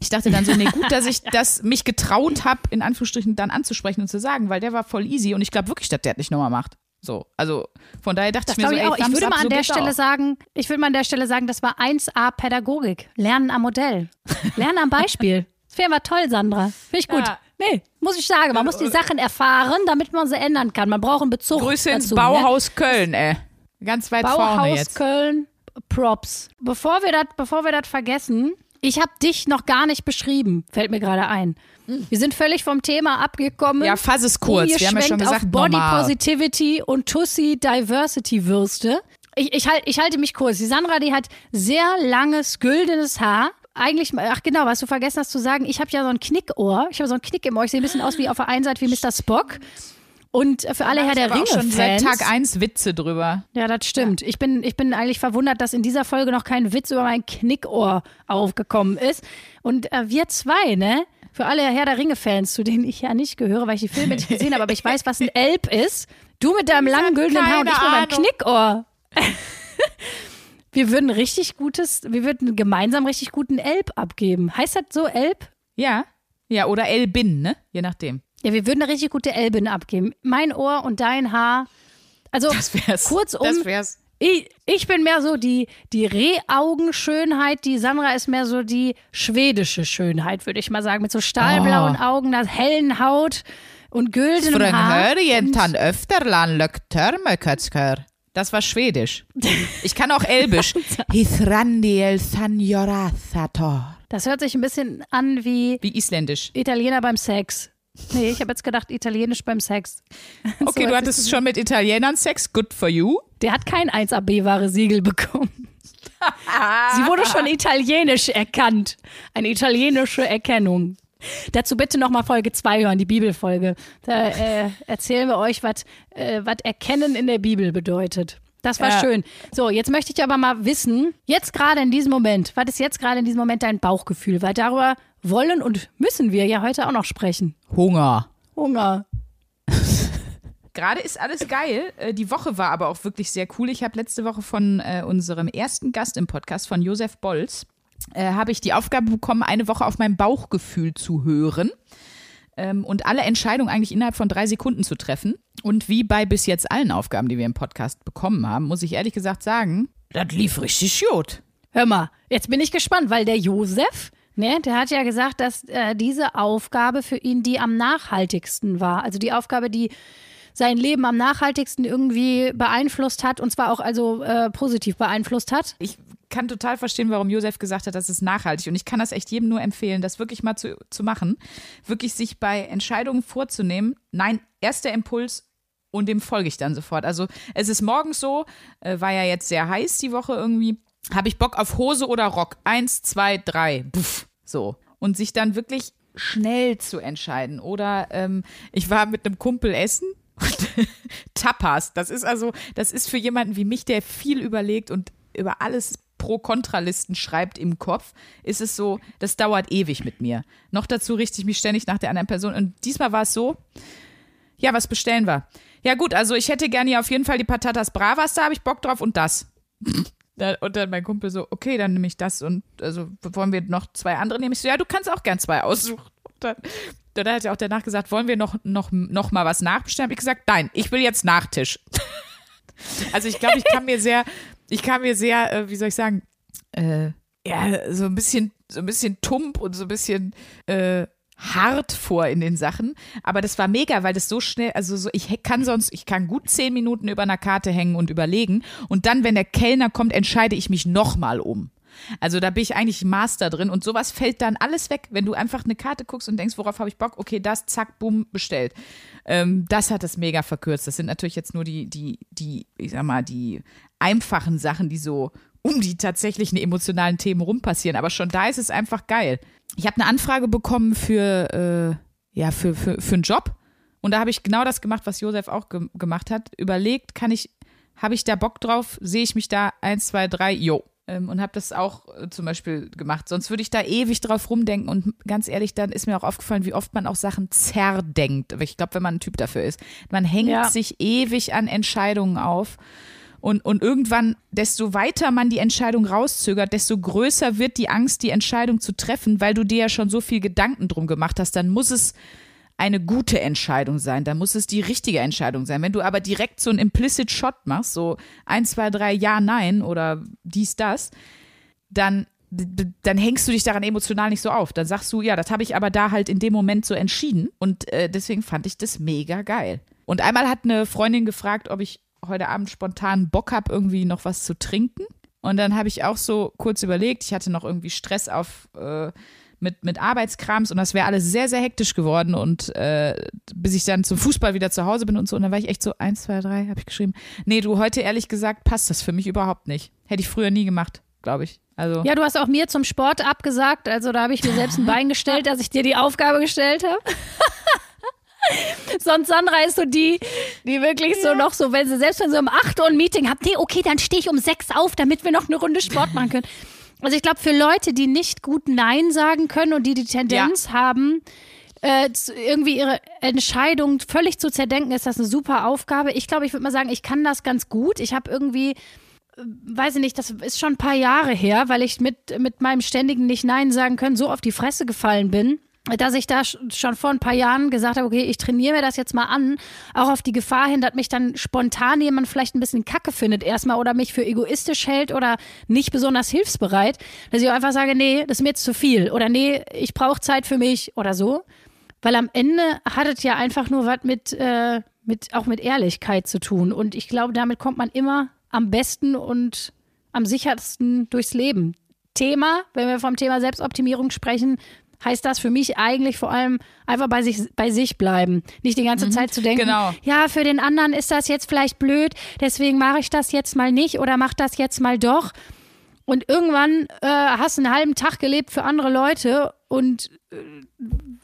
Ich dachte dann so, nee, gut, dass ich das mich getraut habe, in Anführungsstrichen dann anzusprechen und zu sagen, weil der war voll easy und ich glaube wirklich, dass der das nicht nochmal macht. So, also von daher dachte Das ich mir so, ich ey, auch. Ich würde mal an so der Stelle auch. sagen, ich würde mal an der Stelle sagen, das war 1A Pädagogik. Lernen am Modell. Lernen am Beispiel. Das wäre mal toll, Sandra. Finde ich gut. Ja. Nee, muss ich sagen. Man muss die Sachen erfahren, damit man sie ändern kann. Man braucht einen Bezug Grüße ins dazu, Ne? Bauhaus Köln, ey. Ganz weit vorne Bauhaus jetzt. Köln, Props. Bevor wir das, bevor wir das vergessen, ich habe dich noch gar nicht beschrieben, fällt mir gerade ein. Wir sind völlig vom Thema abgekommen. Ja, fass es kurz. Wir haben ja schon gesagt, auf Body normal. Positivity und Tussi Diversity Würste. Ich, ich, halt, ich halte mich kurz. Die Sandra, die hat sehr langes, güldenes Haar. Eigentlich, ach genau, was du vergessen hast zu sagen, ich habe ja so ein Knickohr. Ich habe so ein Knick im Ohr. Ich sehe ein bisschen aus wie auf der einen Seite wie Mr. Spock. Und für alle Herr der aber auch schon seit Ringe-Fans. Tag 1 Witze drüber. Ja, das stimmt. Ich, bin, ich bin eigentlich verwundert, dass in dieser Folge noch kein Witz über mein Knickohr aufgekommen ist. Und äh, wir zwei, ne? Für alle Herr der Ringe-Fans, zu denen ich ja nicht gehöre, weil ich die Filme nicht gesehen habe, aber ich weiß, was ein Elb ist. Du mit deinem langen, güldenen Haar und ich mit meinem Knickohr. wir würden richtig gutes, wir würden gemeinsam richtig guten Elb abgeben. Heißt das so Elb? Ja. Ja, oder Elbin, ne? Je nachdem. Ja, wir würden eine richtig gute Elbin abgeben. Mein Ohr und dein Haar. Also Das wär's. kurzum, Das wär's. ich, ich bin mehr so die, die Rehaugenschönheit, die Sandra ist mehr so die schwedische Schönheit, würde ich mal sagen. Mit so stahlblauen Oh. Augen, einer hellen Haut und güldenem Haar. Und, Das war Schwedisch. Ich kann auch Elbisch. Das hört sich ein bisschen an wie Wie Isländisch. Italiener beim Sex. Nee, ich habe jetzt gedacht, Italienisch beim Sex. Okay, So du hattest schon mit Italienern Sex. Good for you. Der hat kein 1AB-Ware-Siegel bekommen. Sie wurde schon italienisch erkannt. Eine italienische Erkennung. Dazu bitte nochmal Folge 2 hören, die Bibelfolge. Da äh, erzählen wir euch, was äh, was Erkennen in der Bibel bedeutet. Das war Ja. schön. So, jetzt möchte ich aber mal wissen, jetzt gerade in diesem Moment, was ist jetzt gerade in diesem Moment dein Bauchgefühl? Weil darüber wollen und müssen wir ja heute auch noch sprechen. Hunger. Hunger. Gerade ist alles geil. Äh, Die Woche war aber auch wirklich sehr cool. Ich habe letzte Woche von äh, unserem ersten Gast im Podcast, von Josef Bolz, äh, habe ich die Aufgabe bekommen, eine Woche auf mein Bauchgefühl zu hören ähm, und alle Entscheidungen eigentlich innerhalb von drei Sekunden zu treffen. Und wie bei bis jetzt allen Aufgaben, die wir im Podcast bekommen haben, muss ich ehrlich gesagt sagen, das lief richtig gut. Hör mal, jetzt bin ich gespannt, weil der Josef, ne, der hat ja gesagt, dass äh, diese Aufgabe für ihn die am nachhaltigsten war. Also die Aufgabe, die sein Leben am nachhaltigsten irgendwie beeinflusst hat und zwar auch also äh, positiv beeinflusst hat. Ich kann total verstehen, warum Josef gesagt hat, das ist nachhaltig. Und ich kann das echt jedem nur empfehlen, das wirklich mal zu, zu machen. Wirklich sich bei Entscheidungen vorzunehmen. Nein, erster Impuls und dem folge ich dann sofort. Also es ist morgens so, äh, war ja jetzt sehr heiß die Woche irgendwie. Habe ich Bock auf Hose oder Rock? Eins, zwei, drei. Puff. So. Und sich dann wirklich schnell zu entscheiden. Oder ähm, ich war mit einem Kumpel essen. Und Tapas, das ist also, das ist für jemanden wie mich, der viel überlegt und über alles Pro-Kontra-Listen schreibt im Kopf, ist es so, das dauert ewig mit mir. Noch dazu richte ich mich ständig nach der anderen Person. Und diesmal war es so, ja, was bestellen wir? Ja gut, also ich hätte gerne hier auf jeden Fall die Patatas Bravas, da habe ich Bock drauf und das. Da- Und dann mein Kumpel so, okay, dann nehme ich das und also wollen wir noch zwei andere nehmen? Ich so, ja, du kannst auch gern zwei aussuchen. Und dann, dann hat er auch danach gesagt, wollen wir noch, noch, noch mal was nachbestellen? Hab ich gesagt, nein, ich will jetzt Nachtisch. Also ich glaube, ich kann mir sehr, ich kann mir sehr, äh, wie soll ich sagen, äh, ja, so ein bisschen, so ein bisschen tump und so ein bisschen äh, hart vor in den Sachen. Aber das war mega, weil das so schnell, also so, ich kann sonst, ich kann gut zehn Minuten über einer Karte hängen und überlegen. Und dann, wenn der Kellner kommt, entscheide ich mich nochmal um. Also da bin ich eigentlich Master drin und sowas fällt dann alles weg, wenn du einfach eine Karte guckst und denkst, worauf habe ich Bock? Okay, das, zack, bumm, bestellt. Ähm, das hat das mega verkürzt. Das sind natürlich jetzt nur die, die, die, ich sag mal, die einfachen Sachen, die so um die tatsächlichen emotionalen Themen rum passieren. Aber schon da ist es einfach geil. Ich habe eine Anfrage bekommen für, äh, ja, für, für, für einen Job. Und da habe ich genau das gemacht, was Josef auch ge gemacht hat. Überlegt, kann ich, habe ich da Bock drauf? Sehe ich mich da? Eins, zwei, drei, jo. Ähm, und habe das auch äh, zum Beispiel gemacht. Sonst würde ich da ewig drauf rumdenken. Und ganz ehrlich, dann ist mir auch aufgefallen, wie oft man auch Sachen zerdenkt. Ich glaube, wenn man ein Typ dafür ist. Man hängt Ja. sich ewig an Entscheidungen auf. Und, und irgendwann, desto weiter man die Entscheidung rauszögert, desto größer wird die Angst, die Entscheidung zu treffen, weil du dir ja schon so viel Gedanken drum gemacht hast. Dann muss es eine gute Entscheidung sein, dann muss es die richtige Entscheidung sein. Wenn du aber direkt so einen Implicit Shot machst, so ein, zwei, drei, ja, nein oder dies, das, dann, dann hängst du dich daran emotional nicht so auf. Dann sagst du, ja, das habe ich aber da halt in dem Moment so entschieden und äh, deswegen fand ich das mega geil. Und einmal hat eine Freundin gefragt, ob ich heute Abend spontan Bock habe, irgendwie noch was zu trinken. Und dann habe ich auch so kurz überlegt, ich hatte noch irgendwie Stress auf äh, mit, mit Arbeitskrams und das wäre alles sehr, sehr hektisch geworden und äh, bis ich dann zum Fußball wieder zu Hause bin und so. Und dann war ich echt so, eins, zwei, drei, habe ich geschrieben. Nee, du, heute ehrlich gesagt passt das für mich überhaupt nicht. Hätte ich früher nie gemacht, glaube ich. Also, Ja, du hast auch mir zum Sport abgesagt. Also da habe ich mir selbst ein Bein gestellt, dass ich dir die Aufgabe gestellt habe. Sonst Sandra ist so die, die wirklich so noch so, wenn sie selbst wenn sie um 8 Uhr ein Meeting hat, nee, okay, dann stehe ich um 6 auf, damit wir noch eine Runde Sport machen können. Also ich glaube, für Leute, die nicht gut Nein sagen können und die die Tendenz haben, äh, irgendwie ihre Entscheidung völlig zu zerdenken, ist das eine super Aufgabe. Ich glaube, ich würde mal sagen, ich kann das ganz gut. Ich habe irgendwie weiß ich nicht, das ist schon ein paar Jahre her, weil ich mit, mit meinem ständigen Nicht-Nein sagen können so auf die Fresse gefallen bin, dass ich da sch- schon vor ein paar Jahren gesagt habe, okay, ich trainiere mir das jetzt mal an, auch auf die Gefahr hin, dass mich dann spontan jemand vielleicht ein bisschen kacke findet erstmal oder mich für egoistisch hält oder nicht besonders hilfsbereit, dass ich auch einfach sage, nee, das ist mir jetzt zu viel oder nee, ich brauche Zeit für mich oder so. Weil am Ende hat es ja einfach nur was mit, äh, mit, auch mit Ehrlichkeit zu tun. Und ich glaube, damit kommt man immer am besten und am sichersten durchs Leben. Thema, wenn wir vom Thema Selbstoptimierung sprechen, heißt das für mich eigentlich vor allem einfach bei sich, bei sich bleiben. Nicht die ganze Zeit zu denken, genau. ja, für den anderen ist das jetzt vielleicht blöd, deswegen mache ich das jetzt mal nicht oder mach das jetzt mal doch. Und irgendwann äh, hast du einen halben Tag gelebt für andere Leute und äh,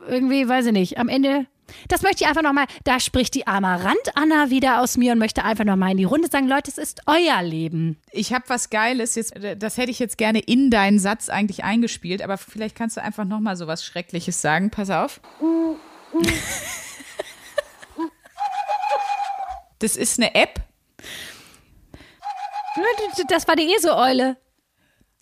irgendwie, weiß ich nicht, am Ende, das möchte ich einfach nochmal, da spricht die Amarant-Anna wieder aus mir und möchte einfach nochmal in die Runde sagen, Leute, es ist euer Leben. ich habe was Geiles, jetzt, das hätte ich jetzt gerne in deinen Satz eigentlich eingespielt, aber vielleicht kannst du einfach nochmal so was Schreckliches sagen. Pass auf. Das ist eine App, Das war die ESO-Eule.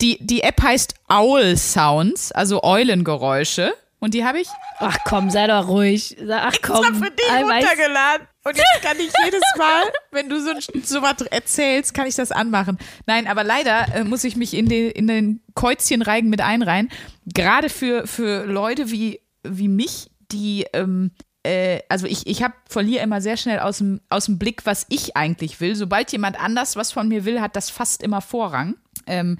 die, die App heißt Owl Sounds, also Eulengeräusche. Und die habe ich Ach komm, sei doch ruhig. Ach komm. Ei, weiß- runtergeladen. Und jetzt kann ich jedes Mal, wenn du so, so was erzählst, kann ich das anmachen. Nein, aber leider äh, muss ich mich in den, in den Käuzchenreigen mit einreihen. Gerade für, für Leute wie, wie mich, die, ähm, äh, also ich, ich hab, verliere immer sehr schnell aus dem, aus dem Blick, was ich eigentlich will. Sobald jemand anders was von mir will, hat das fast immer Vorrang. Ähm,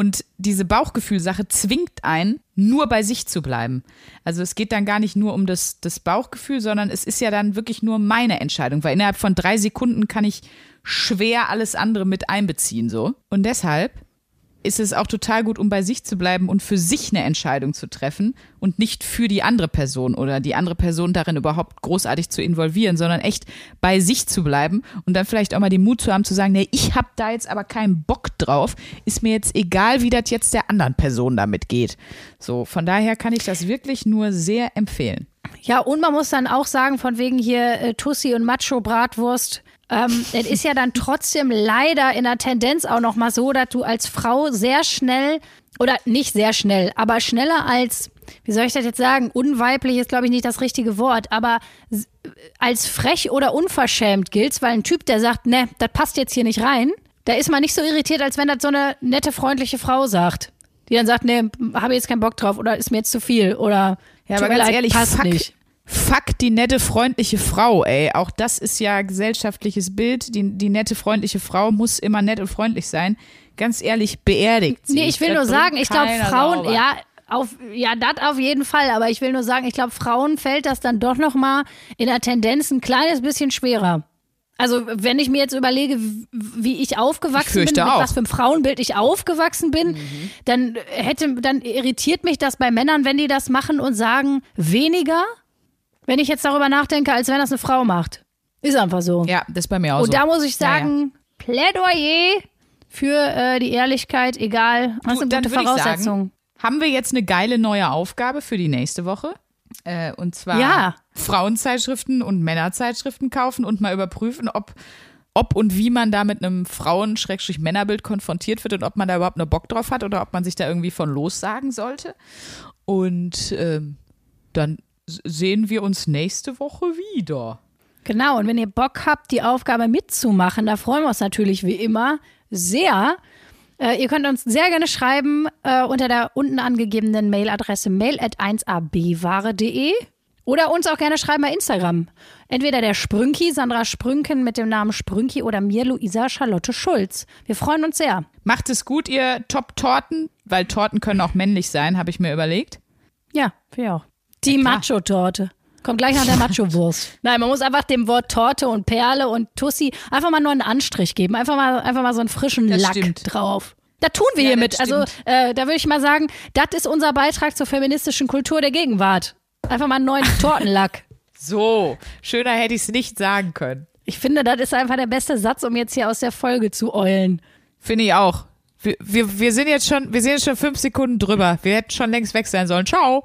und diese Bauchgefühlsache zwingt einen, nur bei sich zu bleiben. Also es geht dann gar nicht nur um das, das Bauchgefühl, sondern es ist ja dann wirklich nur meine Entscheidung, weil innerhalb von drei Sekunden kann ich schwer alles andere mit einbeziehen, so. Und deshalb ist es auch total gut, um bei sich zu bleiben und für sich eine Entscheidung zu treffen und nicht für die andere Person oder die andere Person darin überhaupt großartig zu involvieren, sondern echt bei sich zu bleiben und dann vielleicht auch mal den Mut zu haben zu sagen, nee, ich habe da jetzt aber keinen Bock drauf, ist mir jetzt egal, wie das jetzt der anderen Person damit geht. So, von daher kann ich das wirklich nur sehr empfehlen. Ja, und man muss dann auch sagen, von wegen hier äh, Tussi und Macho-Bratwurst, ähm, es ist ja dann trotzdem leider in der Tendenz auch noch mal so, dass du als Frau sehr schnell, oder nicht sehr schnell, aber schneller als, wie soll ich das jetzt sagen, unweiblich ist, glaube ich, nicht das richtige Wort, aber als frech oder unverschämt gilt's, weil ein Typ, der sagt, ne, das passt jetzt hier nicht rein, da ist man nicht so irritiert, als wenn das so eine nette, freundliche Frau sagt. Die dann sagt, ne, habe jetzt keinen Bock drauf oder ist mir jetzt zu viel oder Ja, aber ganz leid, ehrlich, passt fuck, nicht. Fuck die nette, freundliche Frau, ey. Auch das ist ja gesellschaftliches Bild. Die, die nette, freundliche Frau muss immer nett und freundlich sein. Ganz ehrlich, beerdigt sie. Nee, ich will Das nur sagen, ich glaube, Frauen, sauber. ja, auf, ja, das auf jeden Fall, aber ich will nur sagen, ich glaube, Frauen fällt das dann doch noch mal in der Tendenz ein kleines bisschen schwerer Also wenn ich mir jetzt überlege, wie ich aufgewachsen Ich bin, mit auch. was für einem Frauenbild ich aufgewachsen bin, dann hätte, dann irritiert mich das bei Männern, wenn die das machen und sagen weniger, wenn ich jetzt darüber nachdenke, als wenn das eine Frau macht. Ist einfach so. Ja, das ist bei mir auch und so. da muss ich Ja, ja. sagen, Plädoyer für äh, die Ehrlichkeit, egal. Das ist Du, eine dann gute würde ich Voraussetzung. sagen, haben wir jetzt eine geile neue Aufgabe für die nächste Woche. Äh, und zwar Ja. Frauenzeitschriften und Männerzeitschriften kaufen und mal überprüfen, ob, ob und wie man da mit einem Frauen-Männerbild konfrontiert wird und ob man da überhaupt eine Bock drauf hat oder ob man sich da irgendwie von lossagen sollte. Und ähm, dann sehen wir uns nächste Woche wieder. Genau, und wenn ihr Bock habt, die Aufgabe mitzumachen, da freuen wir uns natürlich wie immer sehr. Äh, ihr könnt uns sehr gerne schreiben äh, unter der unten angegebenen Mailadresse mail at 1abware.de oder uns auch gerne schreiben bei Instagram. Entweder der Sprünki, Sandra Sprünken mit dem Namen Sprünki oder mir, Luisa Charlotte Schulz. Wir freuen uns sehr. Macht es gut, ihr Top-Torten, weil Torten können auch männlich sein, habe ich mir überlegt. Ja, wir auch. Die. Macho-Torte. Kommt gleich nach der Macho-Wurst. Nein, man muss einfach dem Wort Torte und Perle und Tussi einfach mal nur einen Anstrich geben. Einfach mal, einfach mal so einen frischen Das Lack stimmt. drauf. Da tun wir Ja, hiermit. Also äh, da würde ich mal sagen, das ist unser Beitrag zur feministischen Kultur der Gegenwart. Einfach mal einen neuen Tortenlack. So, schöner hätte ich es nicht sagen können. Ich finde, das ist einfach der beste Satz, um jetzt hier aus der Folge zu eulen. Finde ich auch. Wir, wir, wir sind jetzt schon, wir sind jetzt schon fünf Sekunden drüber. Wir hätten schon längst weg sein sollen. Ciao.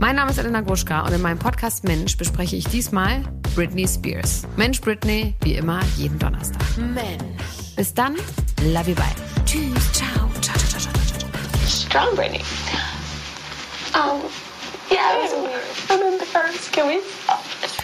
Mein Name ist Elena Gruschka und in meinem Podcast Mensch bespreche ich diesmal Britney Spears. Mensch Britney, wie immer, jeden Donnerstag. Mensch. Bis dann, love you, bye. Tschüss, ciao, ciao, ciao, ciao, ciao, ciao. strong Brittany. Um, yeah, it was weird. I'm embarrassed. Can we stop?